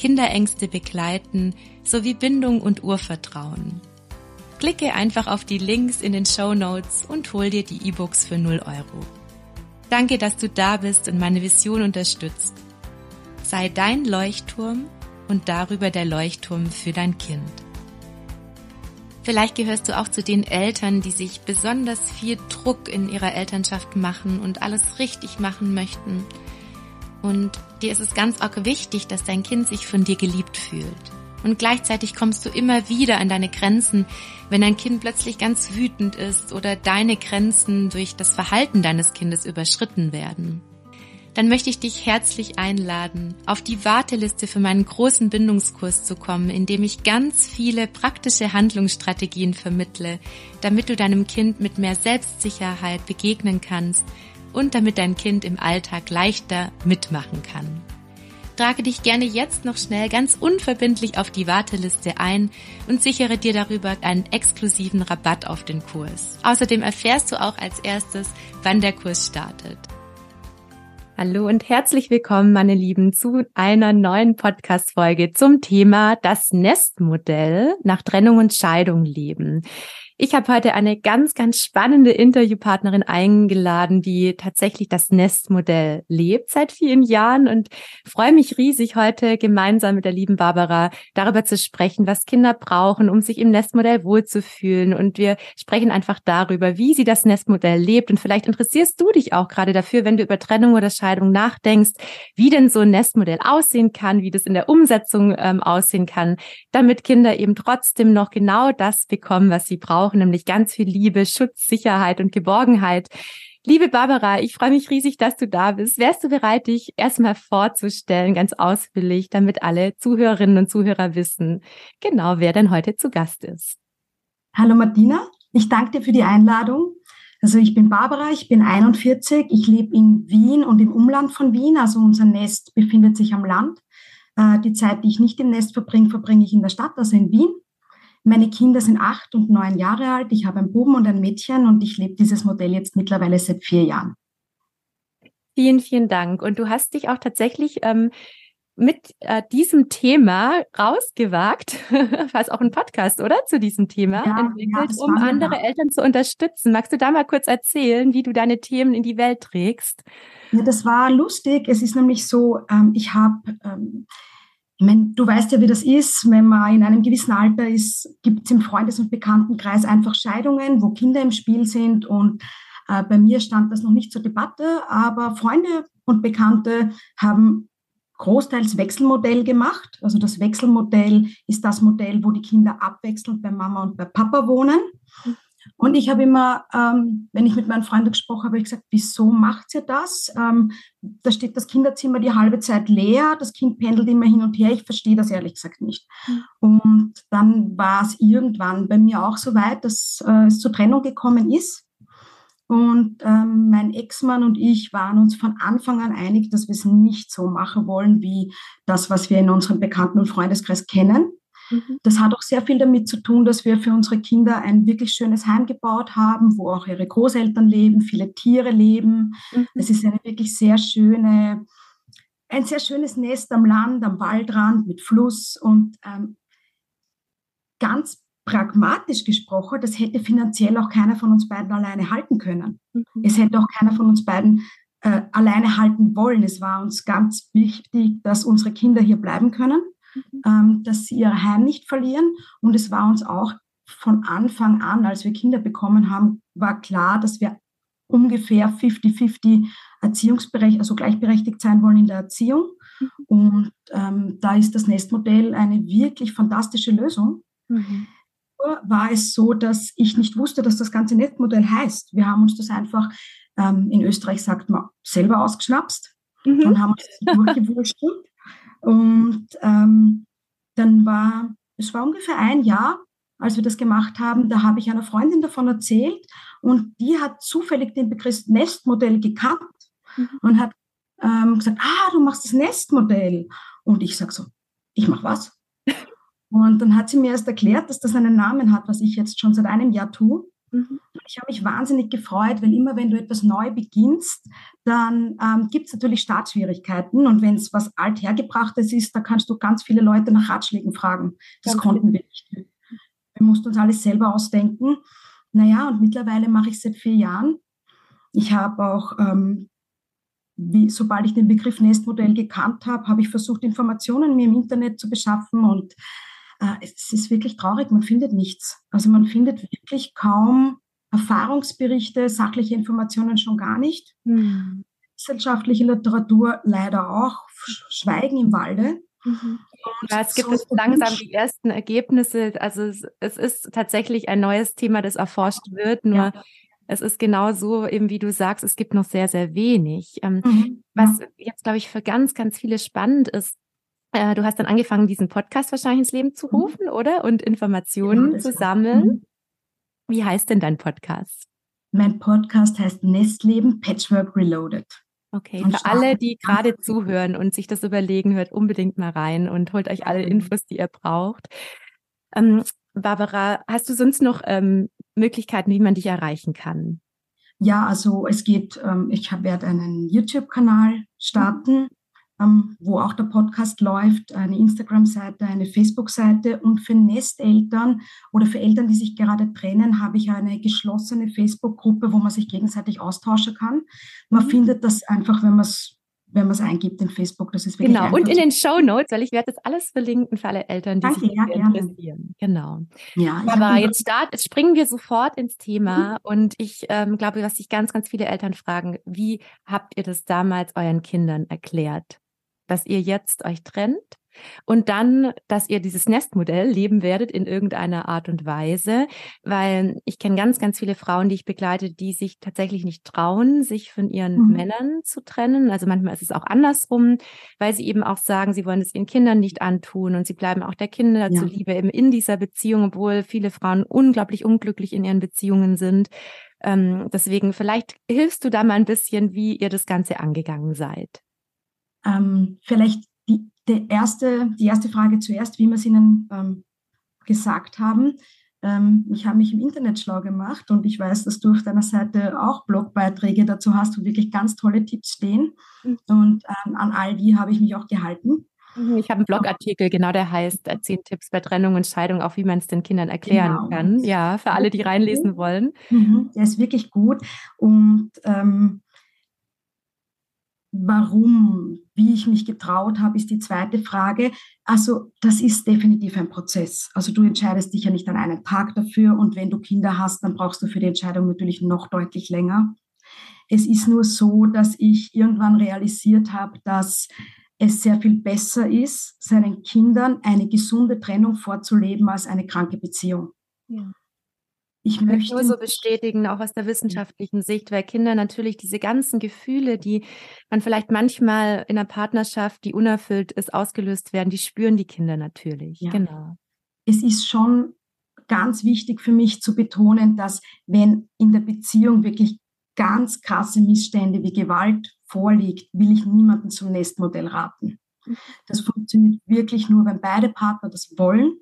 Kinderängste begleiten sowie Bindung und Urvertrauen. Klicke einfach auf die Links in den Show Notes und hol dir die E-Books für 0 Euro. Danke, dass du da bist und meine Vision unterstützt. Sei dein Leuchtturm und darüber der Leuchtturm für dein Kind. Vielleicht gehörst du auch zu den Eltern, die sich besonders viel Druck in ihrer Elternschaft machen und alles richtig machen möchten und dir ist es ganz arg wichtig, dass dein Kind sich von dir geliebt fühlt. Und gleichzeitig kommst du immer wieder an deine Grenzen, wenn dein Kind plötzlich ganz wütend ist oder deine Grenzen durch das Verhalten deines Kindes überschritten werden. Dann möchte ich dich herzlich einladen, auf die Warteliste für meinen großen Bindungskurs zu kommen, in dem ich ganz viele praktische Handlungsstrategien vermittle, damit du deinem Kind mit mehr Selbstsicherheit begegnen kannst und damit dein Kind im Alltag leichter mitmachen kann. Trage dich gerne jetzt noch schnell ganz unverbindlich auf die Warteliste ein und sichere dir darüber einen exklusiven Rabatt auf den Kurs. Außerdem erfährst du auch als erstes, wann der Kurs startet. Hallo und herzlich willkommen, meine Lieben, zu einer neuen Podcast-Folge zum Thema das Nestmodell nach Trennung und Scheidung leben. Ich habe heute eine ganz, ganz spannende Interviewpartnerin eingeladen, die tatsächlich das Nestmodell lebt seit vielen Jahren und freue mich riesig, heute gemeinsam mit der lieben Barbara darüber zu sprechen, was Kinder brauchen, um sich im Nestmodell wohlzufühlen. Und wir sprechen einfach darüber, wie sie das Nestmodell lebt. Und vielleicht interessierst du dich auch gerade dafür, wenn du über Trennung oder Scheidung nachdenkst, wie denn so ein Nestmodell aussehen kann, wie das in der Umsetzung ähm, aussehen kann, damit Kinder eben trotzdem noch genau das bekommen, was sie brauchen brauchen, nämlich ganz viel Liebe, Schutz, Sicherheit und Geborgenheit. Liebe Barbara, ich freue mich riesig, dass du da bist. Wärst du bereit, dich erstmal vorzustellen, ganz ausführlich, damit alle Zuhörerinnen und Zuhörer wissen, genau wer denn heute zu Gast ist? Hallo Martina, ich danke dir für die Einladung. Also ich bin Barbara, ich bin 41, ich lebe in Wien und im Umland von Wien, also unser Nest befindet sich am Land. Äh, die Zeit, die ich nicht im Nest verbringe, verbringe ich in der Stadt, also in Wien. Meine Kinder sind acht und neun Jahre alt. Ich habe einen Buben und ein Mädchen und ich lebe dieses Modell jetzt mittlerweile seit vier Jahren. Vielen, vielen Dank. Und du hast dich auch tatsächlich ähm, mit äh, diesem Thema rausgewagt, fast auch ein Podcast, oder? Zu diesem Thema ja, entwickelt, ja, um andere ja. Eltern zu unterstützen. Magst du da mal kurz erzählen, wie du deine Themen in die Welt trägst? Ja, das war lustig. Es ist nämlich so, ähm, ich habe ähm, ich meine, du weißt ja, wie das ist, wenn man in einem gewissen Alter ist, gibt es im Freundes- und Bekanntenkreis einfach Scheidungen, wo Kinder im Spiel sind. Und äh, bei mir stand das noch nicht zur Debatte, aber Freunde und Bekannte haben großteils Wechselmodell gemacht. Also das Wechselmodell ist das Modell, wo die Kinder abwechselnd bei Mama und bei Papa wohnen. Und ich habe immer, ähm, wenn ich mit meinen Freunden gesprochen habe, ich gesagt, wieso macht ihr das? Ähm, da steht das Kinderzimmer die halbe Zeit leer, das Kind pendelt immer hin und her. Ich verstehe das ehrlich gesagt nicht. Mhm. Und dann war es irgendwann bei mir auch so weit, dass äh, es zur Trennung gekommen ist. Und ähm, mein Ex-Mann und ich waren uns von Anfang an einig, dass wir es nicht so machen wollen, wie das, was wir in unserem Bekannten- und Freundeskreis kennen. Mhm. Das hat auch sehr viel damit zu tun, dass wir für unsere Kinder ein wirklich schönes Heim gebaut haben, wo auch ihre Großeltern leben, viele Tiere leben. Mhm. Es ist eine wirklich sehr schöne, ein sehr schönes Nest am Land, am Waldrand mit Fluss und ähm, ganz pragmatisch gesprochen, das hätte finanziell auch keiner von uns beiden alleine halten können. Mhm. Es hätte auch keiner von uns beiden äh, alleine halten wollen. Es war uns ganz wichtig, dass unsere Kinder hier bleiben können. Mhm. ähm, dass sie ihr Heim nicht verlieren. Und es war uns auch von Anfang an, als wir Kinder bekommen haben, war klar, dass wir ungefähr 50-50 Erziehungsbereich, also gleichberechtigt sein wollen in der Erziehung. Mhm. Und ähm, da ist das Nestmodell eine wirklich fantastische Lösung. Mhm. War es so, dass ich nicht wusste, dass das ganze Nestmodell heißt. Wir haben uns das einfach, ähm, in Österreich sagt man, selber ausgeschnapst mhm. und haben uns durchgewurschtelt. Und ähm, dann war, es war ungefähr ein Jahr, als wir das gemacht haben, da habe ich einer Freundin davon erzählt und die hat zufällig den Begriff Nestmodell gekannt mhm. und hat ähm, gesagt, ah, du machst das Nestmodell. Und ich sage so, ich mache was? und dann hat sie mir erst erklärt, dass das einen Namen hat, was ich jetzt schon seit einem Jahr tue. Mhm. Ich habe mich wahnsinnig gefreut, weil immer wenn du etwas neu beginnst, dann ähm, gibt es natürlich Startschwierigkeiten. Und wenn es was althergebrachtes ist, da kannst du ganz viele Leute nach Ratschlägen fragen. Das ganz konnten wir nicht. Wir mussten uns alles selber ausdenken. Naja, und mittlerweile mache ich es seit vier Jahren. Ich habe auch, ähm, wie, sobald ich den Begriff Nestmodell gekannt habe, habe ich versucht, Informationen mir im Internet zu beschaffen und es ist wirklich traurig, man findet nichts. Also man findet wirklich kaum Erfahrungsberichte, sachliche Informationen schon gar nicht. Hm. Wissenschaftliche Literatur leider auch, Schweigen im Walde. Mhm. Ja, es gibt so langsam die ersten Ergebnisse. Also es, es, ist tatsächlich ein neues Thema, das erforscht wird. Nur ja. es ist genau so, eben wie du sagst, es gibt noch sehr, sehr wenig. Ähm, mhm. Was jetzt, glaube ich, für ganz, ganz viele spannend ist, äh, du hast dann angefangen, diesen Podcast wahrscheinlich ins Leben zu mhm. rufen, mhm. oder? Und Informationen ja, zu sammeln. Mhm. Wie heißt denn dein Podcast? Mein Podcast heißt Nestleben Patchwork Reloaded. Okay, für alle, die gerade zuhören und sich das überlegen, hört unbedingt mal rein und holt euch alle Infos, die ihr braucht. Ähm, Barbara, hast du sonst noch ähm, Möglichkeiten, wie man dich erreichen kann? Ja, also es geht, ähm, ich werde einen YouTube-Kanal starten ähm, wo auch der Podcast läuft, eine Instagram-Seite, eine Facebook-Seite. Und für Nesteltern oder für Eltern, die sich gerade trennen, habe ich eine geschlossene Facebook-Gruppe, wo man sich gegenseitig austauschen kann. Man mhm. findet das einfach, wenn man es wenn man es eingibt in Facebook. Das ist wirklich Genau, und in den Show Notes, weil ich werde das alles verlinken für alle Eltern, die Danke, sich ja, interessieren. Genau. Ja, Aber jetzt start, jetzt springen wir sofort ins Thema. Mhm. Und ich ähm, glaube, was sich ganz, ganz viele Eltern fragen, wie habt ihr das damals euren Kindern erklärt? Dass ihr jetzt euch trennt und dann, dass ihr dieses Nestmodell leben werdet in irgendeiner Art und Weise, weil ich kenne ganz, ganz viele Frauen, die ich begleite, die sich tatsächlich nicht trauen, sich von ihren mhm. Männern zu trennen. Also manchmal ist es auch andersrum, weil sie eben auch sagen, sie wollen es ihren Kindern nicht antun und sie bleiben auch der Kinder ja. zuliebe eben in dieser Beziehung, obwohl viele Frauen unglaublich unglücklich in ihren Beziehungen sind. Ähm, deswegen vielleicht hilfst du da mal ein bisschen, wie ihr das Ganze angegangen seid. Ähm, vielleicht die, die, erste, die erste Frage zuerst, wie wir es Ihnen ähm, gesagt haben. Ähm, ich habe mich im Internet schlau gemacht und ich weiß, dass du auf deiner Seite auch Blogbeiträge dazu hast, wo wirklich ganz tolle Tipps stehen. Mhm. Und ähm, an all die habe ich mich auch gehalten. Mhm, ich habe einen Blogartikel, genau der heißt äh, Zehn Tipps bei Trennung und Scheidung, auch wie man es den Kindern erklären genau. kann. Ja, für alle, die reinlesen wollen. Mhm, der ist wirklich gut. Und ähm, warum, wie ich mich getraut habe, ist die zweite Frage. Also das ist definitiv ein Prozess. Also du entscheidest dich ja nicht an einem Tag dafür und wenn du Kinder hast, dann brauchst du für die Entscheidung natürlich noch deutlich länger. Es ist nur so, dass ich irgendwann realisiert habe, dass es sehr viel besser ist, seinen Kindern eine gesunde Trennung vorzuleben als eine kranke Beziehung. Ja. Ich möchte nur so bestätigen, auch aus der wissenschaftlichen Sicht, weil Kinder natürlich diese ganzen Gefühle, die man vielleicht manchmal in einer Partnerschaft, die unerfüllt ist, ausgelöst werden, die spüren die Kinder natürlich. Ja. Genau. Es ist schon ganz wichtig für mich zu betonen, dass wenn in der Beziehung wirklich ganz krasse Missstände wie Gewalt vorliegt, will ich niemanden zum Nestmodell raten. Mhm. Das funktioniert wirklich nur, wenn beide Partner das wollen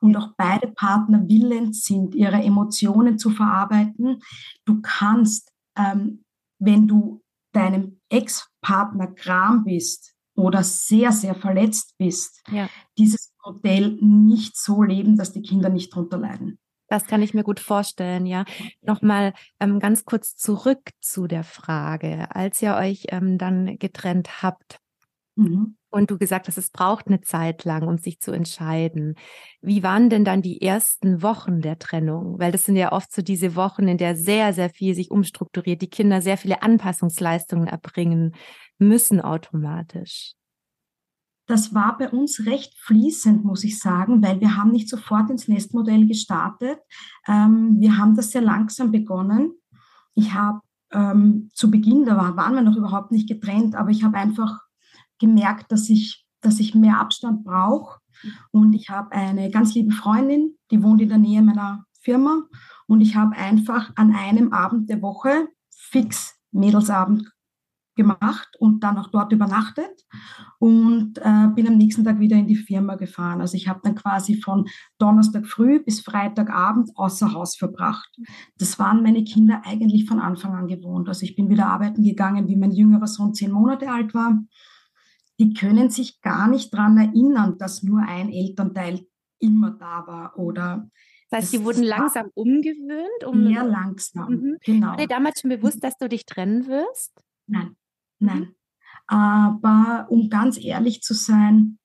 und auch beide Partner willens sind, ihre Emotionen zu verarbeiten. Du kannst, ähm, wenn du deinem Ex-Partner gram bist oder sehr, sehr verletzt bist, ja. dieses Modell nicht so leben, dass die Kinder nicht drunter leiden. Das kann ich mir gut vorstellen, ja. Nochmal ähm, ganz kurz zurück zu der Frage, als ihr euch ähm, dann getrennt habt. Mhm. Und du gesagt hast, es braucht eine Zeit lang, um sich zu entscheiden. Wie waren denn dann die ersten Wochen der Trennung? Weil das sind ja oft so diese Wochen, in der sehr, sehr viel sich umstrukturiert, die Kinder sehr viele Anpassungsleistungen erbringen müssen automatisch. Das war bei uns recht fließend, muss ich sagen, weil wir haben nicht sofort ins Nestmodell gestartet. Ähm, wir haben das sehr langsam begonnen. Ich habe ähm, zu Beginn, da war, waren wir noch überhaupt nicht getrennt, aber ich habe einfach gemerkt, dass ich, dass ich mehr Abstand brauche. Und ich habe eine ganz liebe Freundin, die wohnt in der Nähe meiner Firma. Und ich habe einfach an einem Abend der Woche fix Mädelsabend gemacht und dann auch dort übernachtet und äh, bin am nächsten Tag wieder in die Firma gefahren. Also ich habe dann quasi von Donnerstag früh bis Freitagabend außer Haus verbracht. Das waren meine Kinder eigentlich von Anfang an gewohnt. Also ich bin wieder arbeiten gegangen, wie mein jüngerer Sohn zehn Monate alt war die können sich gar nicht daran erinnern, dass nur ein Elternteil immer da war oder das heißt, die wurden langsam umgewöhnt? Um sehr langsam, mhm. genau. War dir damals schon bewusst, dass du dich trennen wirst? Nein, nein. Aber um ganz ehrlich zu sein,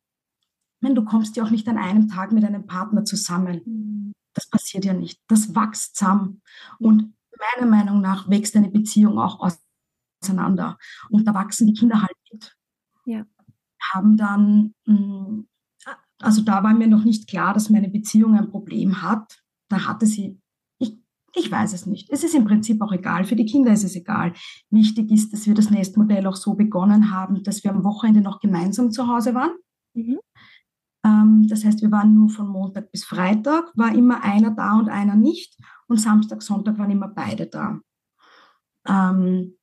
meine, du kommst ja auch nicht an einem Tag mit einem Partner zusammen. Mhm. Das passiert ja nicht. Das wächst zusammen. Und meiner Meinung nach wächst eine Beziehung auch auseinander. Und da wachsen die Kinder halt mit. Ja haben dann, mm, also da war mir noch nicht klar, dass meine Beziehung ein Problem hat. Da hatte sie, ich, ich weiß es nicht. Es ist im Prinzip auch egal. Für die Kinder ist es egal. Wichtig ist, dass wir das Nestmodell auch so begonnen haben, dass wir am Wochenende noch gemeinsam zu Hause waren. Mhm. Ähm, das heißt, wir waren nur von Montag bis Freitag, war immer einer da und einer nicht. Und Samstag, Sonntag waren immer beide da. Ähm,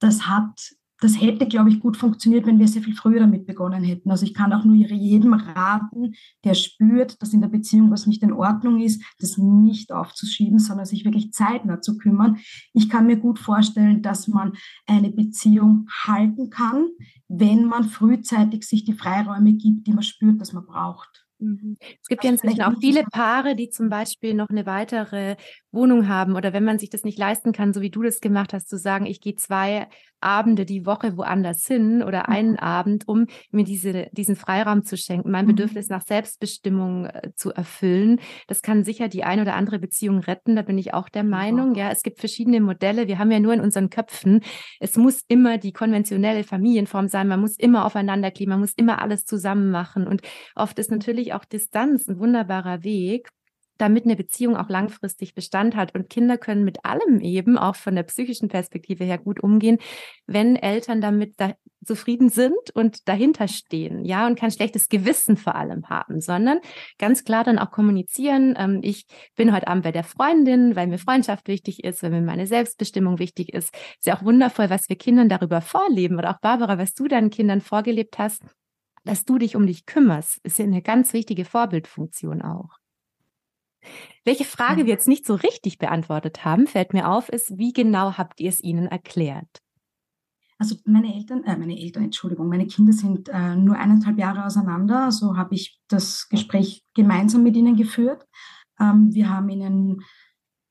das hat das hätte, glaube ich, gut funktioniert, wenn wir sehr viel früher damit begonnen hätten. Also ich kann auch nur jedem raten, der spürt, dass in der Beziehung was nicht in Ordnung ist, das nicht aufzuschieben, sondern sich wirklich zeitnah zu kümmern. Ich kann mir gut vorstellen, dass man eine Beziehung halten kann, wenn man frühzeitig sich die Freiräume gibt, die man spürt, dass man braucht. Mhm. Es gibt ja inzwischen auch viele Paare, die zum Beispiel noch eine weitere Wohnung haben oder wenn man sich das nicht leisten kann, so wie du das gemacht hast, zu sagen, ich gehe zwei Abende die Woche woanders hin oder mhm. einen Abend, um mir diese, diesen Freiraum zu schenken, mein mhm. Bedürfnis nach Selbstbestimmung äh, zu erfüllen. Das kann sicher die eine oder andere Beziehung retten. Da bin ich auch der Meinung. Ja, es gibt verschiedene Modelle. Wir haben ja nur in unseren Köpfen. Es muss immer die konventionelle Familienform sein. Man muss immer aufeinander kleben. Man muss immer alles zusammen machen. Und oft ist natürlich auch Distanz ein wunderbarer Weg damit eine Beziehung auch langfristig Bestand hat. Und Kinder können mit allem eben, auch von der psychischen Perspektive her, gut umgehen, wenn Eltern damit da zufrieden sind und dahinter stehen, ja, und kein schlechtes Gewissen vor allem haben, sondern ganz klar dann auch kommunizieren. Ähm, ich bin heute Abend bei der Freundin, weil mir Freundschaft wichtig ist, weil mir meine Selbstbestimmung wichtig ist. Ist ja auch wundervoll, was wir Kindern darüber vorleben. Oder auch Barbara, was du deinen Kindern vorgelebt hast, dass du dich um dich kümmerst, ist ja eine ganz wichtige Vorbildfunktion auch. Welche Frage wir jetzt nicht so richtig beantwortet haben, fällt mir auf, ist, wie genau habt ihr es ihnen erklärt? Also meine Eltern, äh, meine Eltern, Entschuldigung, meine Kinder sind äh, nur eineinhalb Jahre auseinander. Also habe ich das Gespräch gemeinsam mit ihnen geführt. Ähm, wir haben ihnen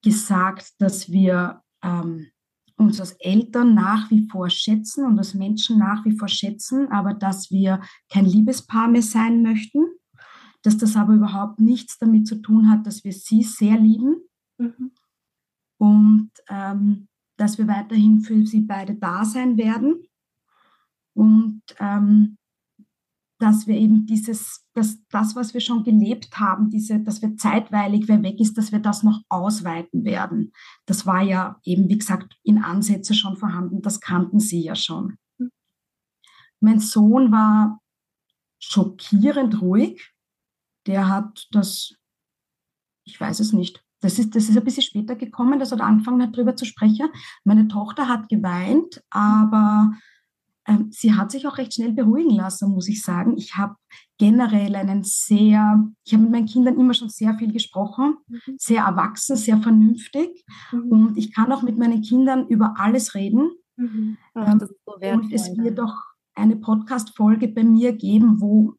gesagt, dass wir ähm, uns als Eltern nach wie vor schätzen und als Menschen nach wie vor schätzen, aber dass wir kein Liebespaar mehr sein möchten dass das aber überhaupt nichts damit zu tun hat, dass wir sie sehr lieben mhm. und ähm, dass wir weiterhin für sie beide da sein werden und ähm, dass wir eben dieses, dass das, was wir schon gelebt haben, diese, dass wir zeitweilig, wer weg ist, dass wir das noch ausweiten werden. Das war ja eben, wie gesagt, in Ansätze schon vorhanden, das kannten sie ja schon. Mein Sohn war schockierend ruhig der hat das, ich weiß es nicht, das ist, das ist ein bisschen später gekommen, dass er angefangen hat, darüber zu sprechen. Meine Tochter hat geweint, aber sie hat sich auch recht schnell beruhigen lassen, muss ich sagen. Ich habe generell einen sehr, ich habe mit meinen Kindern immer schon sehr viel gesprochen, mhm. sehr erwachsen, sehr vernünftig. Mhm. Und ich kann auch mit meinen Kindern über alles reden. Mhm. Ach, ähm, so und es wird auch eine Podcast-Folge bei mir geben, wo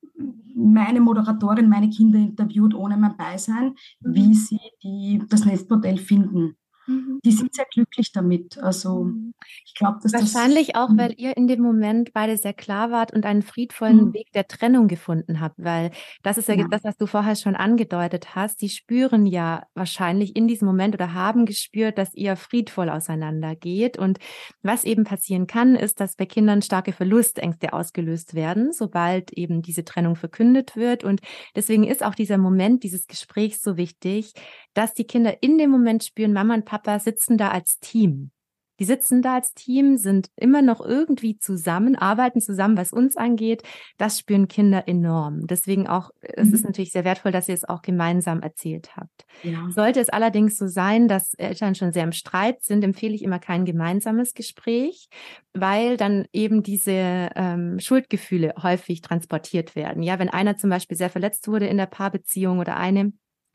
meine Moderatorin meine Kinder interviewt ohne mein Beisein, mhm. wie sie die, das Nestmodell finden. Mhm. Die sind sehr glücklich damit. Also mhm. ich glaube, dass Wahrscheinlich das, auch, weil ihr in dem Moment beide sehr klar wart und einen friedvollen mhm. Weg der Trennung gefunden habt, weil das ist ja, ja, das, was du vorher schon angedeutet hast. Die spüren ja wahrscheinlich in diesem Moment oder haben gespürt, dass ihr friedvoll auseinandergeht. Und was eben passieren kann, ist, dass bei Kindern starke Verlustängste ausgelöst werden, sobald eben diese Trennung verkündet wird. Und deswegen ist auch dieser Moment dieses Gesprächs so wichtig, dass die Kinder in dem Moment spüren, Mama und Papa sitzen da als Team. Die sitzen da als Team, sind immer noch irgendwie zusammen, arbeiten zusammen, was uns angeht. Das spüren Kinder enorm. Deswegen auch, es mhm. ist natürlich sehr wertvoll, dass ihr es auch gemeinsam erzählt habt. Ja. Sollte es allerdings so sein, dass Eltern schon sehr im Streit sind, empfehle ich immer kein gemeinsames Gespräch, weil dann eben diese ähm, Schuldgefühle häufig transportiert werden. Ja, wenn einer zum Beispiel sehr verletzt wurde in der Paarbeziehung oder eine,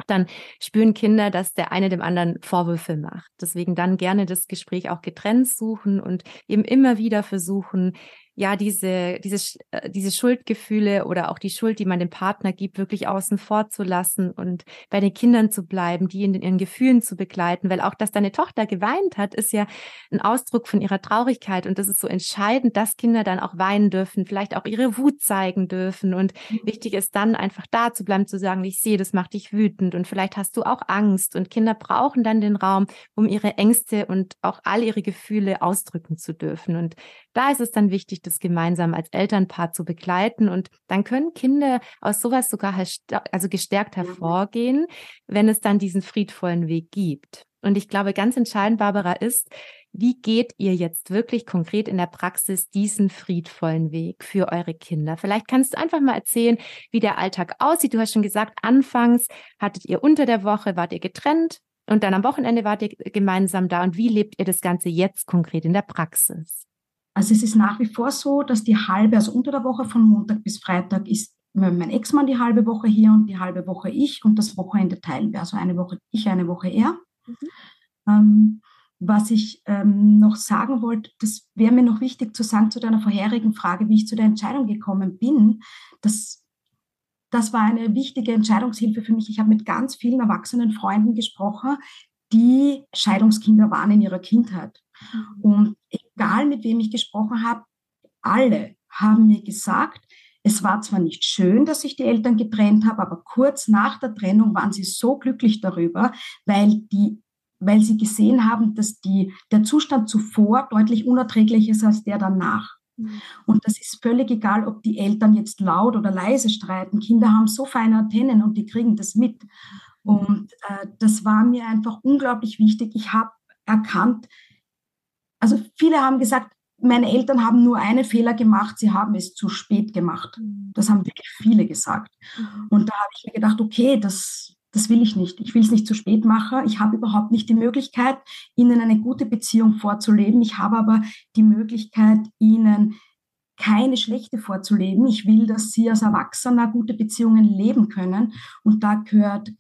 dann spüren Kinder, dass der eine dem anderen Vorwürfe macht. Deswegen dann gerne das Gespräch auch getrennt suchen und eben immer wieder versuchen, ja, diese, diese, äh, diese Schuldgefühle oder auch die Schuld, die man dem Partner gibt, wirklich außen vor zu lassen und bei den Kindern zu bleiben, die in ihren Gefühlen zu begleiten, weil auch, dass deine Tochter geweint hat, ist ja ein Ausdruck von ihrer Traurigkeit. Und das ist so entscheidend, dass Kinder dann auch weinen dürfen, vielleicht auch ihre Wut zeigen dürfen. Und mhm. wichtig ist dann einfach da zu bleiben, zu sagen, ich sehe, das macht dich wütend. Und vielleicht hast du auch Angst. Und Kinder brauchen dann den Raum, um ihre Ängste und auch all ihre Gefühle ausdrücken zu dürfen. Und da ist es dann wichtig, das gemeinsam als Elternpaar zu begleiten. Und dann können Kinder aus sowas sogar also gestärkt mhm. hervorgehen, wenn es dann diesen friedvollen Weg gibt. Und ich glaube, ganz entscheidend, Barbara, ist, wie geht ihr jetzt wirklich konkret in der Praxis diesen friedvollen Weg für eure Kinder? Vielleicht kannst du einfach mal erzählen, wie der Alltag aussieht. Du hast schon gesagt, anfangs hattet ihr unter der Woche, wart ihr getrennt und dann am Wochenende wart ihr gemeinsam da. Und wie lebt ihr das Ganze jetzt konkret in der Praxis? Also es ist nach wie vor so, dass die halbe, also unter der Woche von Montag bis Freitag ist mein Ex-Mann die halbe Woche hier und die halbe Woche ich und das Wochenende teilen wir. Also eine Woche ich, eine Woche er. Mhm. Ähm, was ich ähm, noch sagen wollte, das wäre mir noch wichtig zu sagen zu deiner vorherigen Frage, wie ich zu der Entscheidung gekommen bin. Das, das war eine wichtige Entscheidungshilfe für mich. Ich habe mit ganz vielen erwachsenen Freunden gesprochen, die Scheidungskinder waren in ihrer Kindheit. Mhm. Und egal mit wem ich gesprochen habe, alle haben mir gesagt, es war zwar nicht schön, dass sich die Eltern getrennt haben, aber kurz nach der Trennung waren sie so glücklich darüber, weil die weil sie gesehen haben, dass die, der Zustand zuvor deutlich unerträglicher ist als der danach. Mhm. Und das ist völlig egal, ob die Eltern jetzt laut oder leise streiten. Kinder haben so feine Antennen und die kriegen das mit. Und äh, das war mir einfach unglaublich wichtig. Ich habe erkannt, also viele haben gesagt, meine Eltern haben nur einen Fehler gemacht, sie haben es zu spät gemacht. Mhm. Das haben wirklich viele gesagt. Mhm. Und da habe ich mir gedacht, okay, das, das will ich nicht. Ich will es nicht zu spät machen. Ich habe überhaupt nicht die Möglichkeit, ihnen eine gute Beziehung vorzuleben. Ich habe aber die Möglichkeit, ihnen keine schlechte vorzuleben. Ich will, dass sie als Erwachsener gute Beziehungen leben können. Und da gehört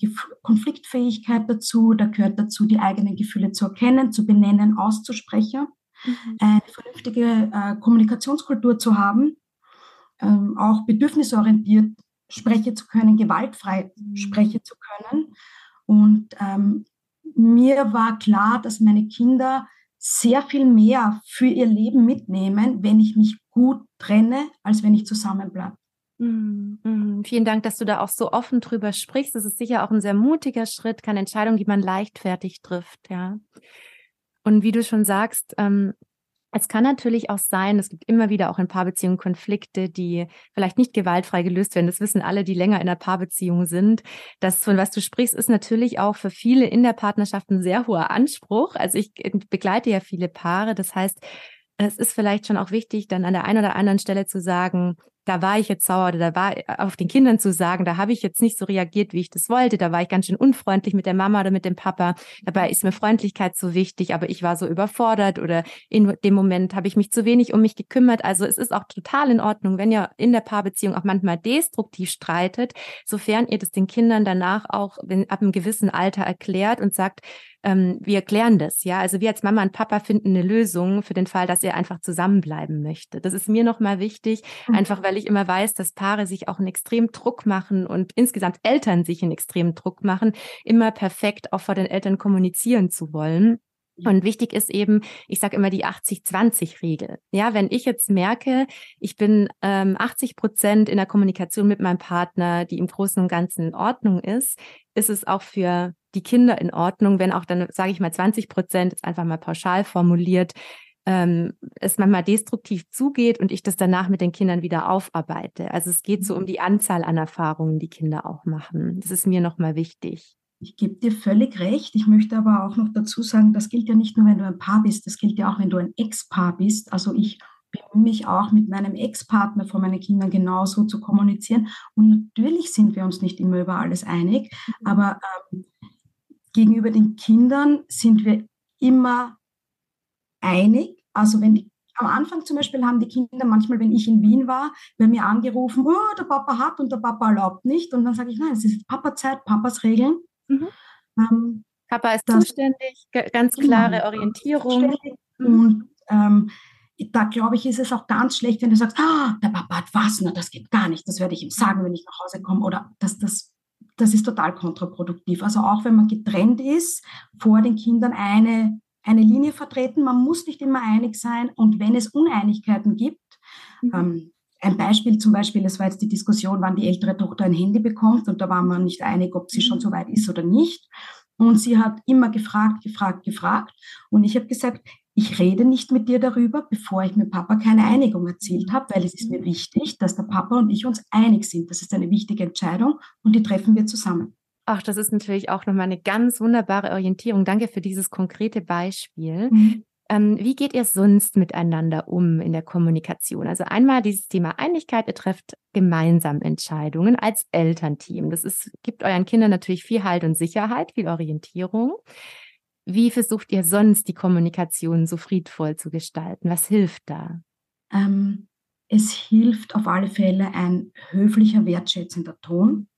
Konfliktfähigkeit dazu, da gehört dazu, die eigenen Gefühle zu erkennen, zu benennen, auszusprechen, mhm. eine vernünftige äh, Kommunikationskultur zu haben, ähm, auch bedürfnisorientiert sprechen zu können, gewaltfrei mhm. sprechen zu können. Und ähm, mir war klar, dass meine Kinder sehr viel mehr für ihr Leben mitnehmen, wenn ich mich gut trenne, als wenn ich zusammenbleibe. Mm, mm, vielen Dank, dass du da auch so offen drüber sprichst. Das ist sicher auch ein sehr mutiger Schritt, keine Entscheidung, die man leichtfertig trifft, ja. Und wie du schon sagst, ähm, es kann natürlich auch sein, es gibt immer wieder auch in Paarbeziehungen Konflikte, die vielleicht nicht gewaltfrei gelöst werden. Das wissen alle, die länger in einer Paarbeziehung sind. Das, von was du sprichst, ist natürlich auch für viele in der Partnerschaft ein sehr hoher Anspruch. Also ich begleite ja viele Paare. Das heißt, es ist vielleicht schon auch wichtig, dann an der einen oder anderen Stelle zu sagen, da war ich jetzt sauer oder da war äh, auf den Kindern zu sagen, da habe ich jetzt nicht so reagiert, wie ich das wollte. Da war ich ganz schön unfreundlich mit der Mama oder mit dem Papa. Dabei ist mir Freundlichkeit so wichtig, aber ich war so überfordert oder in dem Moment habe ich mich zu wenig um mich gekümmert. Also es ist auch total in Ordnung, wenn ihr in der Paarbeziehung auch manchmal destruktiv streitet, sofern ihr das den Kindern danach auch wenn, ab einem gewissen Alter erklärt und sagt, ähm, wir klären das, ja. Also wir als Mama und Papa finden eine Lösung für den Fall, dass er einfach zusammenbleiben möchte. Das ist mir nochmal wichtig, mhm. einfach weil ich immer weiß, dass Paare sich auch einen extremen Druck machen und insgesamt Eltern sich einen extremen Druck machen, immer perfekt auch vor den Eltern kommunizieren zu wollen. Und wichtig ist eben, ich sage immer die 80-20-Regel. Ja, wenn ich jetzt merke, ich bin ähm, 80 Prozent in der Kommunikation mit meinem Partner, die im Großen und Ganzen in Ordnung ist, ist es auch für die Kinder in Ordnung, wenn auch dann, sage ich mal, 20 Prozent, einfach mal pauschal formuliert, ähm, es manchmal destruktiv zugeht und ich das danach mit den Kindern wieder aufarbeite. Also es geht so um die Anzahl an Erfahrungen, die Kinder auch machen. Das ist mir nochmal wichtig. Ich gebe dir völlig recht. Ich möchte aber auch noch dazu sagen, das gilt ja nicht nur, wenn du ein Paar bist, das gilt ja auch, wenn du ein Ex-Paar bist. Also ich bemühe mich auch mit meinem Ex-Partner vor meinen Kindern genauso zu kommunizieren. Und natürlich sind wir uns nicht immer über alles einig, mhm. aber ähm, gegenüber den Kindern sind wir immer einig. Also wenn die am Anfang zum Beispiel haben die Kinder manchmal, wenn ich in Wien war, bei mir angerufen, oh, der Papa hat und der Papa erlaubt nicht. Und dann sage ich, nein, es ist Papa-Zeit, Papas Regeln. Mhm. Ähm, Papa ist zuständig, ganz genau. klare Orientierung. Mhm. Und ähm, da glaube ich, ist es auch ganz schlecht, wenn du sagst, ah, der Papa hat was, na, das geht gar nicht, das werde ich ihm sagen, wenn ich nach Hause komme. Oder das, das, das ist total kontraproduktiv. Also auch wenn man getrennt ist, vor den Kindern eine, eine Linie vertreten. Man muss nicht immer einig sein. Und wenn es Uneinigkeiten gibt, mhm. ähm, ein Beispiel zum Beispiel, es war jetzt die Diskussion, wann die ältere Tochter ein Handy bekommt und da war man nicht einig, ob sie schon mhm. so weit ist oder nicht. Und sie hat immer gefragt, gefragt, gefragt. Und ich habe gesagt, ich rede nicht mit dir darüber, bevor ich mit Papa keine Einigung erzielt habe, weil es ist mir wichtig, dass der Papa und ich uns einig sind. Das ist eine wichtige Entscheidung und die treffen wir zusammen. Ach, das ist natürlich auch nochmal eine ganz wunderbare Orientierung. Danke für dieses konkrete Beispiel. Mhm. Ähm, wie geht ihr sonst miteinander um in der Kommunikation? Also einmal dieses Thema Einigkeit, ihr trefft gemeinsam Entscheidungen als Elternteam. Das ist, gibt euren Kindern natürlich viel Halt und Sicherheit, viel Orientierung. Wie versucht ihr sonst die Kommunikation so friedvoll zu gestalten? Was hilft da? Ähm, es hilft auf alle Fälle ein höflicher, wertschätzender Ton.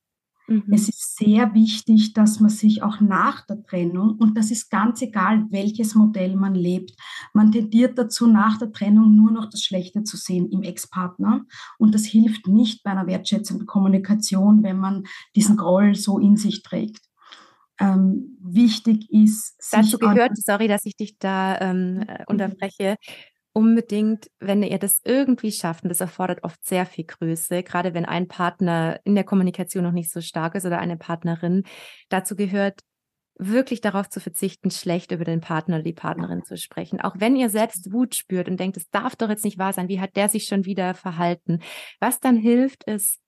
Mhm. Es ist sehr wichtig, dass man sich auch nach der Trennung, und das ist ganz egal, welches Modell man lebt, man tendiert dazu, nach der Trennung nur noch das Schlechte zu sehen im Ex-Partner. Und das hilft nicht bei einer wertschätzenden Kommunikation, wenn man diesen Groll so in sich trägt. Ähm, wichtig ist. Dazu gehört, sorry, dass ich dich da ähm, äh, unterbreche, unbedingt, wenn ihr das irgendwie schafft, und das erfordert oft sehr viel Größe, gerade wenn ein Partner in der Kommunikation noch nicht so stark ist oder eine Partnerin, dazu gehört, wirklich darauf zu verzichten, schlecht über den Partner oder die Partnerin zu sprechen. Auch wenn ihr selbst Wut spürt und denkt, es darf doch jetzt nicht wahr sein, wie hat der sich schon wieder verhalten? Was dann hilft, ist,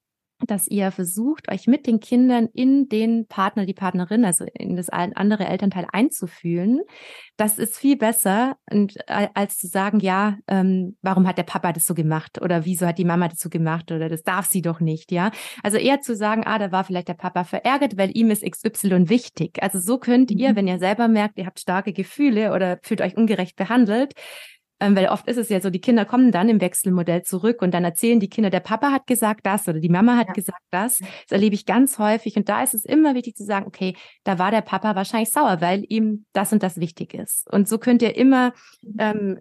dass ihr versucht, euch mit den Kindern in den Partner, die Partnerin, also in das andere Elternteil einzufühlen. Das ist viel besser, und, als zu sagen, ja, ähm, warum hat der Papa das so gemacht oder wieso hat die Mama das so gemacht oder das darf sie doch nicht, ja. Also eher zu sagen, ah, da war vielleicht der Papa verärgert, weil ihm ist XY wichtig. Also so könnt ihr, mhm. wenn ihr selber merkt, ihr habt starke Gefühle oder fühlt euch ungerecht behandelt, weil oft ist es ja so, die Kinder kommen dann im Wechselmodell zurück und dann erzählen die Kinder, der Papa hat gesagt das oder die Mama hat ja. gesagt das. Das erlebe ich ganz häufig. Und da ist es immer wichtig zu sagen, okay, da war der Papa wahrscheinlich sauer, weil ihm das und das wichtig ist. Und so könnt ihr immer ähm,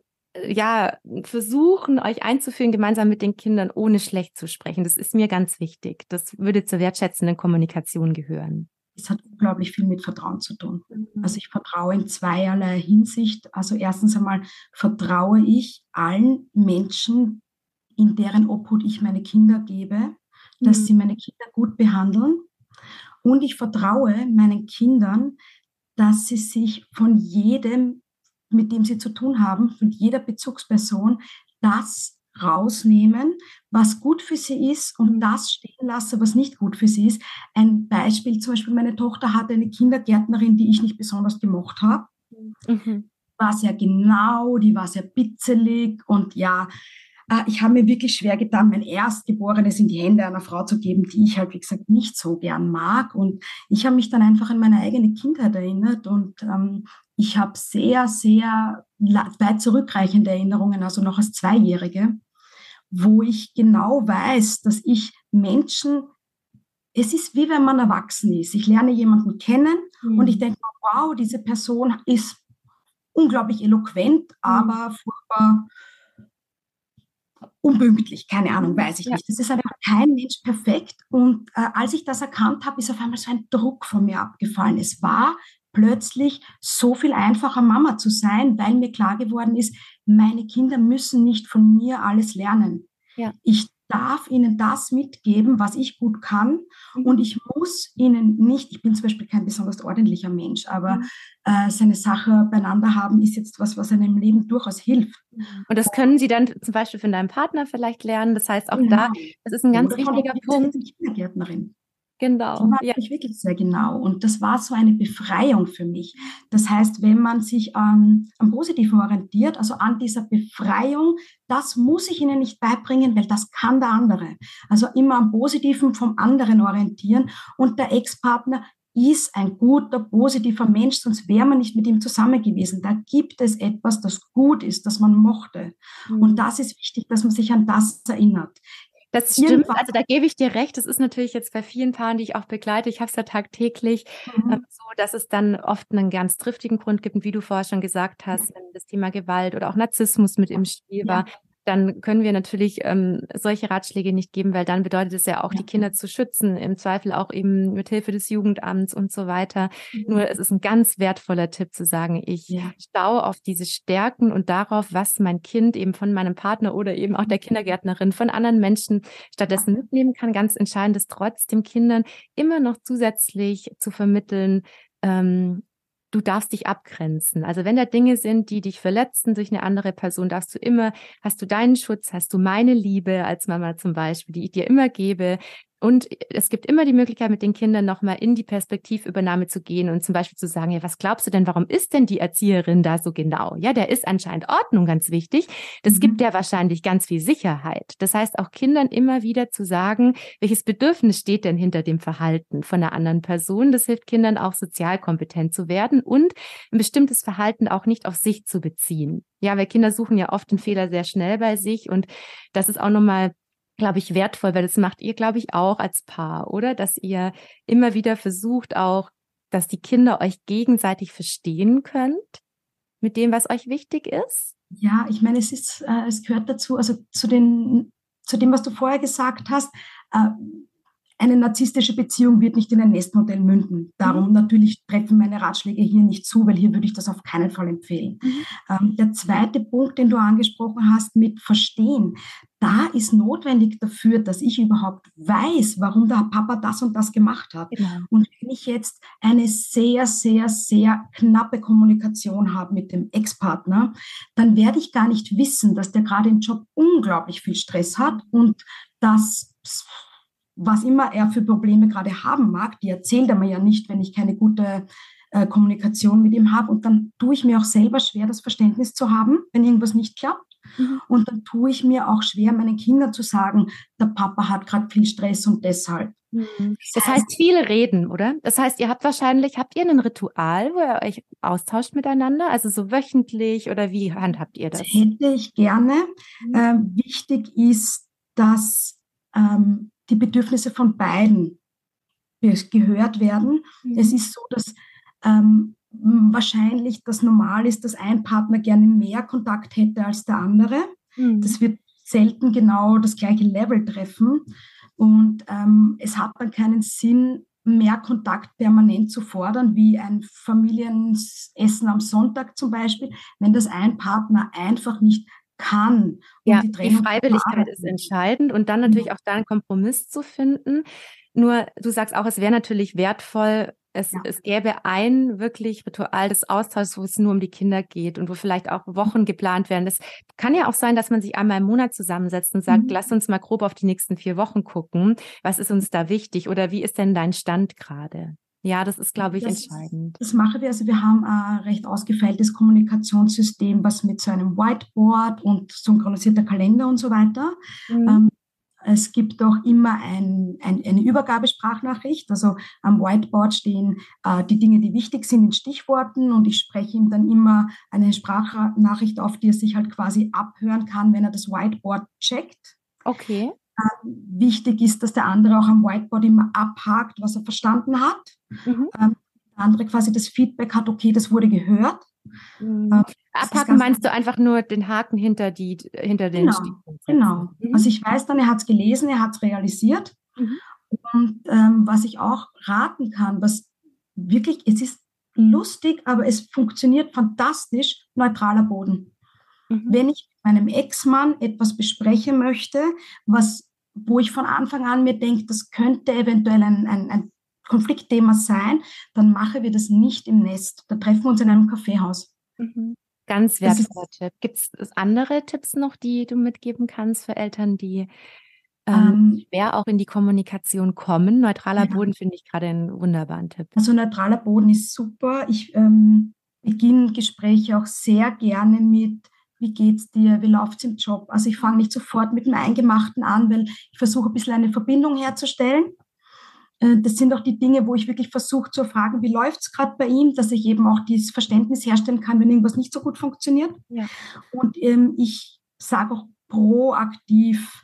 ja, versuchen, euch einzuführen, gemeinsam mit den Kindern, ohne schlecht zu sprechen. Das ist mir ganz wichtig. Das würde zur wertschätzenden Kommunikation gehören es hat unglaublich viel mit Vertrauen zu tun. Mhm. Also ich vertraue in zweierlei Hinsicht. Also erstens einmal vertraue ich allen Menschen, in deren Obhut ich meine Kinder gebe, dass mhm. sie meine Kinder gut behandeln. Und ich vertraue meinen Kindern, dass sie sich von jedem, mit dem sie zu tun haben, von jeder Bezugsperson, das rausnehmen, was gut für sie ist und das stehen lasse, was nicht gut für sie ist. Ein Beispiel, zum Beispiel meine Tochter hatte eine Kindergärtnerin, die ich nicht besonders gemocht habe. Mhm. War sehr genau, die war sehr bitzelig und ja, äh, ich habe mir wirklich schwer getan, mein Erstgeborenes in die Hände einer Frau zu geben, die ich halt, wie gesagt, nicht so gern mag. Und ich habe mich dann einfach an meine eigene Kindheit erinnert und ähm, ich habe sehr, sehr weit zurückreichende Erinnerungen, also noch als Zweijährige wo ich genau weiß, dass ich Menschen, es ist wie wenn man erwachsen ist. Ich lerne jemanden kennen mhm. und ich denke, wow, diese Person ist unglaublich eloquent, mhm. aber furchtbar unpünktlich, keine Ahnung, weiß ich ja. nicht. Das ist einfach kein Mensch perfekt. Und äh, als ich das erkannt habe, ist auf einmal so ein Druck von mir abgefallen. Es war plötzlich so viel einfacher Mama zu sein, weil mir klar geworden ist, meine Kinder müssen nicht von mir alles lernen. Ja. Ich darf ihnen das mitgeben, was ich gut kann. Mhm. Und ich muss ihnen nicht, ich bin zum Beispiel kein besonders ordentlicher Mensch, aber mhm. äh, seine Sache beieinander haben ist jetzt was, was einem Leben durchaus hilft. Mhm. Und das können Sie dann zum Beispiel von deinem Partner vielleicht lernen. Das heißt auch genau. da, das ist ein ganz Oder wichtiger Punkt. Kindergärtnerin. Genau. Die war ja. ich wirklich sehr genau. Und das war so eine Befreiung für mich. Das heißt, wenn man sich ähm, am Positiven orientiert, also an dieser Befreiung, das muss ich ihnen nicht beibringen, weil das kann der andere. Also immer am Positiven vom anderen orientieren. Und der Ex-Partner ist ein guter, positiver Mensch, sonst wäre man nicht mit ihm zusammen gewesen. Da gibt es etwas, das gut ist, das man mochte. Mhm. Und das ist wichtig, dass man sich an das erinnert. Das stimmt, also da gebe ich dir recht. Das ist natürlich jetzt bei vielen Paaren, die ich auch begleite, ich habe es ja tagtäglich, mhm. äh, so dass es dann oft einen ganz triftigen Grund gibt, wie du vorher schon gesagt hast, wenn das Thema Gewalt oder auch Narzissmus mit im Spiel war, ja dann können wir natürlich ähm, solche Ratschläge nicht geben, weil dann bedeutet es ja auch, ja. die Kinder zu schützen, im Zweifel auch eben mit Hilfe des Jugendamts und so weiter. Mhm. Nur es ist ein ganz wertvoller Tipp zu sagen, ich ja. schaue auf diese Stärken und darauf, was mein Kind eben von meinem Partner oder eben auch der Kindergärtnerin von anderen Menschen stattdessen mitnehmen kann. Ganz entscheidend ist trotzdem Kindern immer noch zusätzlich zu vermitteln, ähm, du darfst dich abgrenzen. Also wenn da Dinge sind, die dich verletzen durch eine andere Person, darfst du immer, hast du deinen Schutz, hast du meine Liebe als Mama zum Beispiel, die ich dir immer gebe. Und es gibt immer die Möglichkeit, mit den Kindern nochmal in die Perspektivübernahme zu gehen und zum Beispiel zu sagen, ja, was glaubst du denn, warum ist denn die Erzieherin da so genau? Ja, der ist anscheinend Ordnung ganz wichtig. Das mhm. gibt ja wahrscheinlich ganz viel Sicherheit. Das heißt, auch Kindern immer wieder zu sagen, welches Bedürfnis steht denn hinter dem Verhalten von einer anderen Person? Das hilft Kindern auch sozial kompetent zu werden und ein bestimmtes Verhalten auch nicht auf sich zu beziehen. Ja, weil Kinder suchen ja oft den Fehler sehr schnell bei sich und das ist auch nochmal glaube ich, wertvoll, weil das macht ihr, glaube ich, auch als Paar, oder? Dass ihr immer wieder versucht auch, dass die Kinder euch gegenseitig verstehen könnt mit dem, was euch wichtig ist? Ja, ich meine, es ist, äh, es gehört dazu, also zu den, zu dem, was du vorher gesagt hast, äh, eine narzisstische Beziehung wird nicht in ein Nestmodell münden. Darum mhm. natürlich treffen meine Ratschläge hier nicht zu, weil hier würde ich das auf keinen Fall empfehlen. Mhm. Ähm, der zweite Punkt, den du angesprochen hast mit Verstehen, da ist notwendig dafür, dass ich überhaupt weiß, warum der Papa das und das gemacht hat. Genau. Und wenn ich jetzt eine sehr, sehr, sehr knappe Kommunikation habe mit dem Ex-Partner, dann werde ich gar nicht wissen, dass der gerade im Job unglaublich viel Stress hat und dass was immer er für Probleme gerade haben mag, die erzählt er mir ja nicht, wenn ich keine gute äh, Kommunikation mit ihm habe. Und dann tue ich mir auch selber schwer, das Verständnis zu haben, wenn irgendwas nicht klappt. Mhm. Und dann tue ich mir auch schwer, meinen Kindern zu sagen, der Papa hat gerade viel Stress und deshalb. Mhm. Das heißt, viele reden, oder? Das heißt, ihr habt wahrscheinlich, habt ihr ein Ritual, wo ihr euch austauscht miteinander? Also so wöchentlich oder wie handhabt ihr das? Das hätte ich gerne. Mhm. Ähm, wichtig ist, dass ähm, die Bedürfnisse von beiden gehört werden. Mhm. Es ist so, dass ähm, wahrscheinlich das normal ist, dass ein Partner gerne mehr Kontakt hätte als der andere. Mhm. Das wird selten genau das gleiche Level treffen. Und ähm, es hat dann keinen Sinn, mehr Kontakt permanent zu fordern, wie ein Familienessen am Sonntag zum Beispiel, wenn das ein Partner einfach nicht kann. ja, die, die Freiwilligkeit ist entscheidend und dann natürlich auch da einen Kompromiss zu finden. Nur du sagst auch, es wäre natürlich wertvoll, es, ja. es gäbe ein wirklich Ritual des Austauschs, wo es nur um die Kinder geht und wo vielleicht auch Wochen geplant werden. Das kann ja auch sein, dass man sich einmal im Monat zusammensetzt und sagt, mhm. lass uns mal grob auf die nächsten vier Wochen gucken. Was ist uns da wichtig oder wie ist denn dein Stand gerade? Ja, das ist, glaube ich, das, entscheidend. Das machen wir. Also wir haben ein recht ausgefeiltes Kommunikationssystem, was mit so einem Whiteboard und synchronisierter Kalender und so weiter. Mhm. Ähm, es gibt auch immer ein, ein, eine Übergabesprachnachricht. Also am Whiteboard stehen äh, die Dinge, die wichtig sind in Stichworten und ich spreche ihm dann immer eine Sprachnachricht auf, die er sich halt quasi abhören kann, wenn er das Whiteboard checkt. Okay. Ähm, wichtig ist, dass der andere auch am Whiteboard immer abhakt, was er verstanden hat. Mhm. Ähm, der andere quasi das Feedback hat, okay, das wurde gehört. Mhm. Ähm, Abhaken meinst du einfach nur den Haken hinter, die, hinter den Genau, genau. Mhm. Also ich weiß dann, er hat es gelesen, er hat es realisiert. Mhm. Und ähm, was ich auch raten kann, was wirklich, es ist lustig, aber es funktioniert fantastisch, neutraler Boden. Mhm. Wenn ich mit meinem Ex-Mann etwas besprechen möchte, was, wo ich von Anfang an mir denke, das könnte eventuell ein, ein, ein Konfliktthema sein, dann machen wir das nicht im Nest. Da treffen wir uns in einem Kaffeehaus. Mhm. Ganz wertvoller Tipp. Gibt es andere Tipps noch, die du mitgeben kannst für Eltern, die ähm, ähm, schwer auch in die Kommunikation kommen? Neutraler ja. Boden finde ich gerade einen wunderbaren Tipp. Also neutraler Boden ist super. Ich ähm, beginne Gespräche auch sehr gerne mit, wie geht's dir, wie läuft's im Job? Also ich fange nicht sofort mit dem Eingemachten an, weil ich versuche ein bisschen eine Verbindung herzustellen. Äh, das sind auch die Dinge, wo ich wirklich versuche zu fragen, wie läuft es gerade bei ihm, dass ich eben auch dieses Verständnis herstellen kann, wenn irgendwas nicht so gut funktioniert. Ja. Und ähm, ich sage auch proaktiv,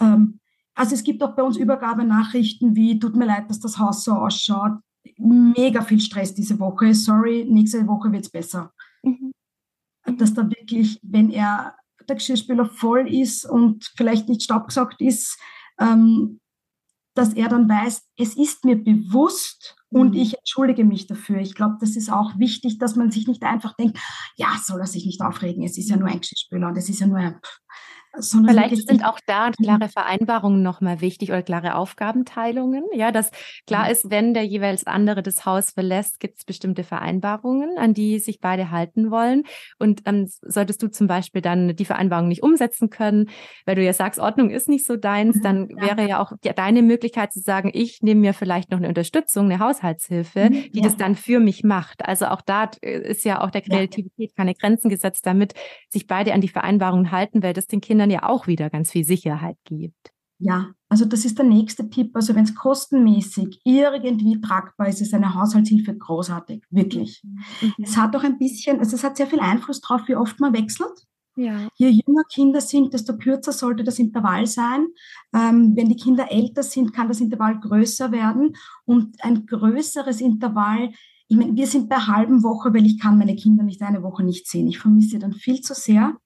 ähm, also es gibt auch bei uns Übergabenachrichten wie, tut mir leid, dass das Haus so ausschaut, mega viel Stress diese Woche, sorry, nächste Woche wird es besser. Mhm. Dass da wirklich, wenn er der Geschirrspüler voll ist und vielleicht nicht staubgesaugt ist, ähm, dass er dann weiß, es ist mir bewusst und mhm. ich entschuldige mich dafür. Ich glaube, das ist auch wichtig, dass man sich nicht einfach denkt, ja, soll er sich nicht aufregen, es ist ja nur ein Geschirrspüler und es ist ja nur ein, sondern Vielleicht sind auch da klare Vereinbarungen nochmal wichtig oder klare Aufgabenteilungen. Ja, dass klar mhm. ist, wenn der jeweils andere das Haus verlässt, gibt es bestimmte Vereinbarungen, an die sich beide halten wollen. Und ähm, solltest du zum Beispiel dann die Vereinbarung nicht umsetzen können, weil du ja sagst, Ordnung ist nicht so deins, mhm, dann ja. wäre ja auch die, deine Möglichkeit zu sagen, ich nehme mir vielleicht noch eine Unterstützung, eine Haushaltshilfe, mhm, die ja. das dann für mich macht. Also auch da äh, ist ja auch der Kreativität keine Grenzen gesetzt, damit sich beide an die Vereinbarungen halten, weil das den Kindern Kindern ja auch wieder ganz viel Sicherheit gibt. Ja, also das ist der nächste Tipp. Also wenn es kostenmäßig irgendwie tragbar ist, ist eine Haushaltshilfe großartig, wirklich. Mhm. Es hat auch ein bisschen, also es hat sehr viel Einfluss darauf, wie oft man wechselt. Ja. Je jünger Kinder sind, desto kürzer sollte das Intervall sein. Ähm, wenn die Kinder älter sind, kann das Intervall größer werden. Und ein größeres Intervall, ich meine, wir sind bei halben Woche, weil ich kann meine Kinder nicht eine Woche nicht sehen. Ich vermisse sie dann viel zu sehr.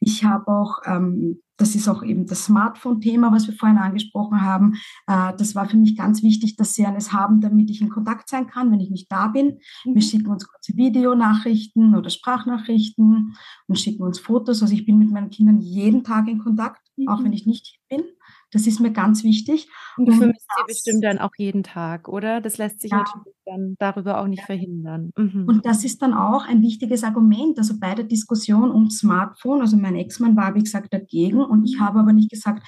Ich habe auch, ähm, das ist auch eben das Smartphone-Thema, was wir vorhin angesprochen haben. Äh, das war für mich ganz wichtig, dass sie eines haben, damit ich in Kontakt sein kann, wenn ich nicht da bin. Mhm. Wir schicken uns kurze Videonachrichten oder Sprachnachrichten und schicken uns Fotos. Also ich bin mit meinen Kindern jeden Tag in Kontakt, mhm. auch wenn ich nicht hier bin. Das ist mir ganz wichtig. Und du vermisst sie bestimmt dann auch jeden Tag, oder? Das lässt sich ja. natürlich dann darüber auch nicht ja. verhindern. Mhm. Und das ist dann auch ein wichtiges Argument, also bei der Diskussion um Smartphone. Also mein Ex-Mann war, wie gesagt, dagegen und ich habe aber nicht gesagt,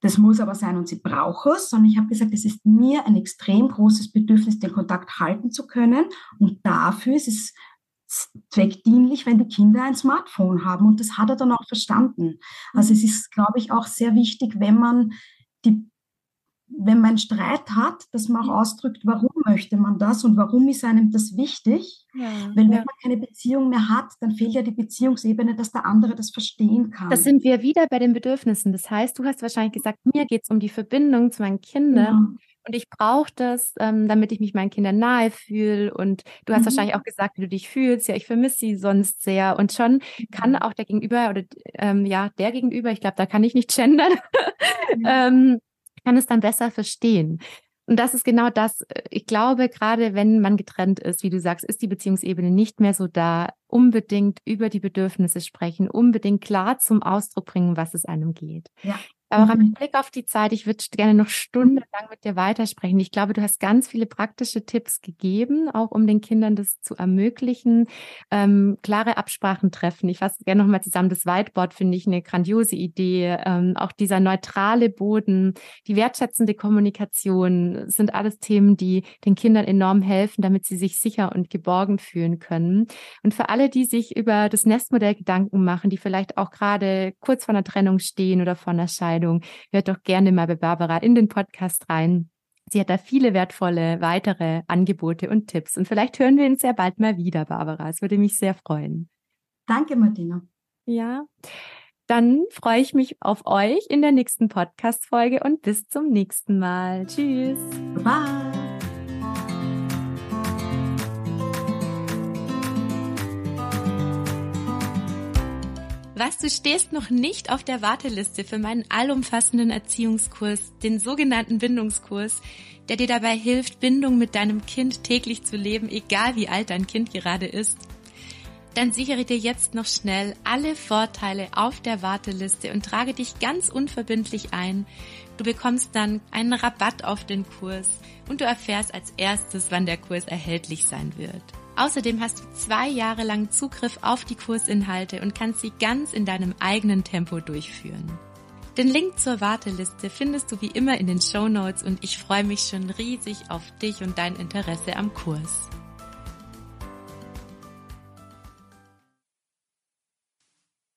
das muss aber sein und sie braucht es, sondern ich habe gesagt, es ist mir ein extrem großes Bedürfnis, den Kontakt halten zu können. Und dafür ist es zweckdienlich, wenn die Kinder ein Smartphone haben. Und das hat er dann auch verstanden. Also es ist, glaube ich, auch sehr wichtig, wenn man die wenn man Streit hat, dass man auch ausdrückt, warum möchte man das und warum ist einem das wichtig. Ja, Weil wenn ja. man keine Beziehung mehr hat, dann fehlt ja die Beziehungsebene, dass der andere das verstehen kann. Das sind wir wieder bei den Bedürfnissen. Das heißt, du hast wahrscheinlich gesagt, mir geht es um die Verbindung zu meinen Kindern. Ja. Und ich brauche das, ähm, damit ich mich meinen Kindern nahe fühle. Und du hast mhm. wahrscheinlich auch gesagt, wie du dich fühlst. Ja, ich vermisse sie sonst sehr. Und schon kann mhm. auch der Gegenüber oder ähm, ja, der Gegenüber, ich glaube, da kann ich nicht gendern, mhm. ähm, kann es dann besser verstehen. Und das ist genau das. Äh, ich glaube, gerade wenn man getrennt ist, wie du sagst, ist die Beziehungsebene nicht mehr so da. Unbedingt über die Bedürfnisse sprechen, unbedingt klar zum Ausdruck bringen, was es einem geht. Ja. Aber mhm. mit Blick auf die Zeit, ich würde gerne noch stundenlang mit dir weitersprechen. Ich glaube, du hast ganz viele praktische Tipps gegeben, auch um den Kindern das zu ermöglichen. Ähm, klare Absprachen treffen. Ich fasse gerne nochmal zusammen. Das Whiteboard finde ich eine grandiose Idee. Ähm, auch dieser neutrale Boden, die wertschätzende Kommunikation sind alles Themen, die den Kindern enorm helfen, damit sie sich sicher und geborgen fühlen können. Und für alle, die sich über das Nestmodell Gedanken machen, die vielleicht auch gerade kurz vor einer Trennung stehen oder vor einer Scheidung, Entscheidung. Hört doch gerne mal bei Barbara in den Podcast rein. Sie hat da viele wertvolle weitere Angebote und Tipps. Und vielleicht hören wir uns sehr bald mal wieder, Barbara. Es würde mich sehr freuen. Danke, Martina. Ja. Dann freue ich mich auf euch in der nächsten Podcast-Folge und bis zum nächsten Mal. Tschüss. Bye. Was du stehst noch nicht auf der Warteliste für meinen allumfassenden Erziehungskurs, den sogenannten Bindungskurs, der dir dabei hilft, Bindung mit deinem Kind täglich zu leben, egal wie alt dein Kind gerade ist, dann sichere dir jetzt noch schnell alle Vorteile auf der Warteliste und trage dich ganz unverbindlich ein. Du bekommst dann einen Rabatt auf den Kurs und du erfährst als erstes, wann der Kurs erhältlich sein wird. Außerdem hast du zwei Jahre lang Zugriff auf die Kursinhalte und kannst sie ganz in deinem eigenen Tempo durchführen. Den Link zur Warteliste findest du wie immer in den Show Notes und ich freue mich schon riesig auf dich und dein Interesse am Kurs.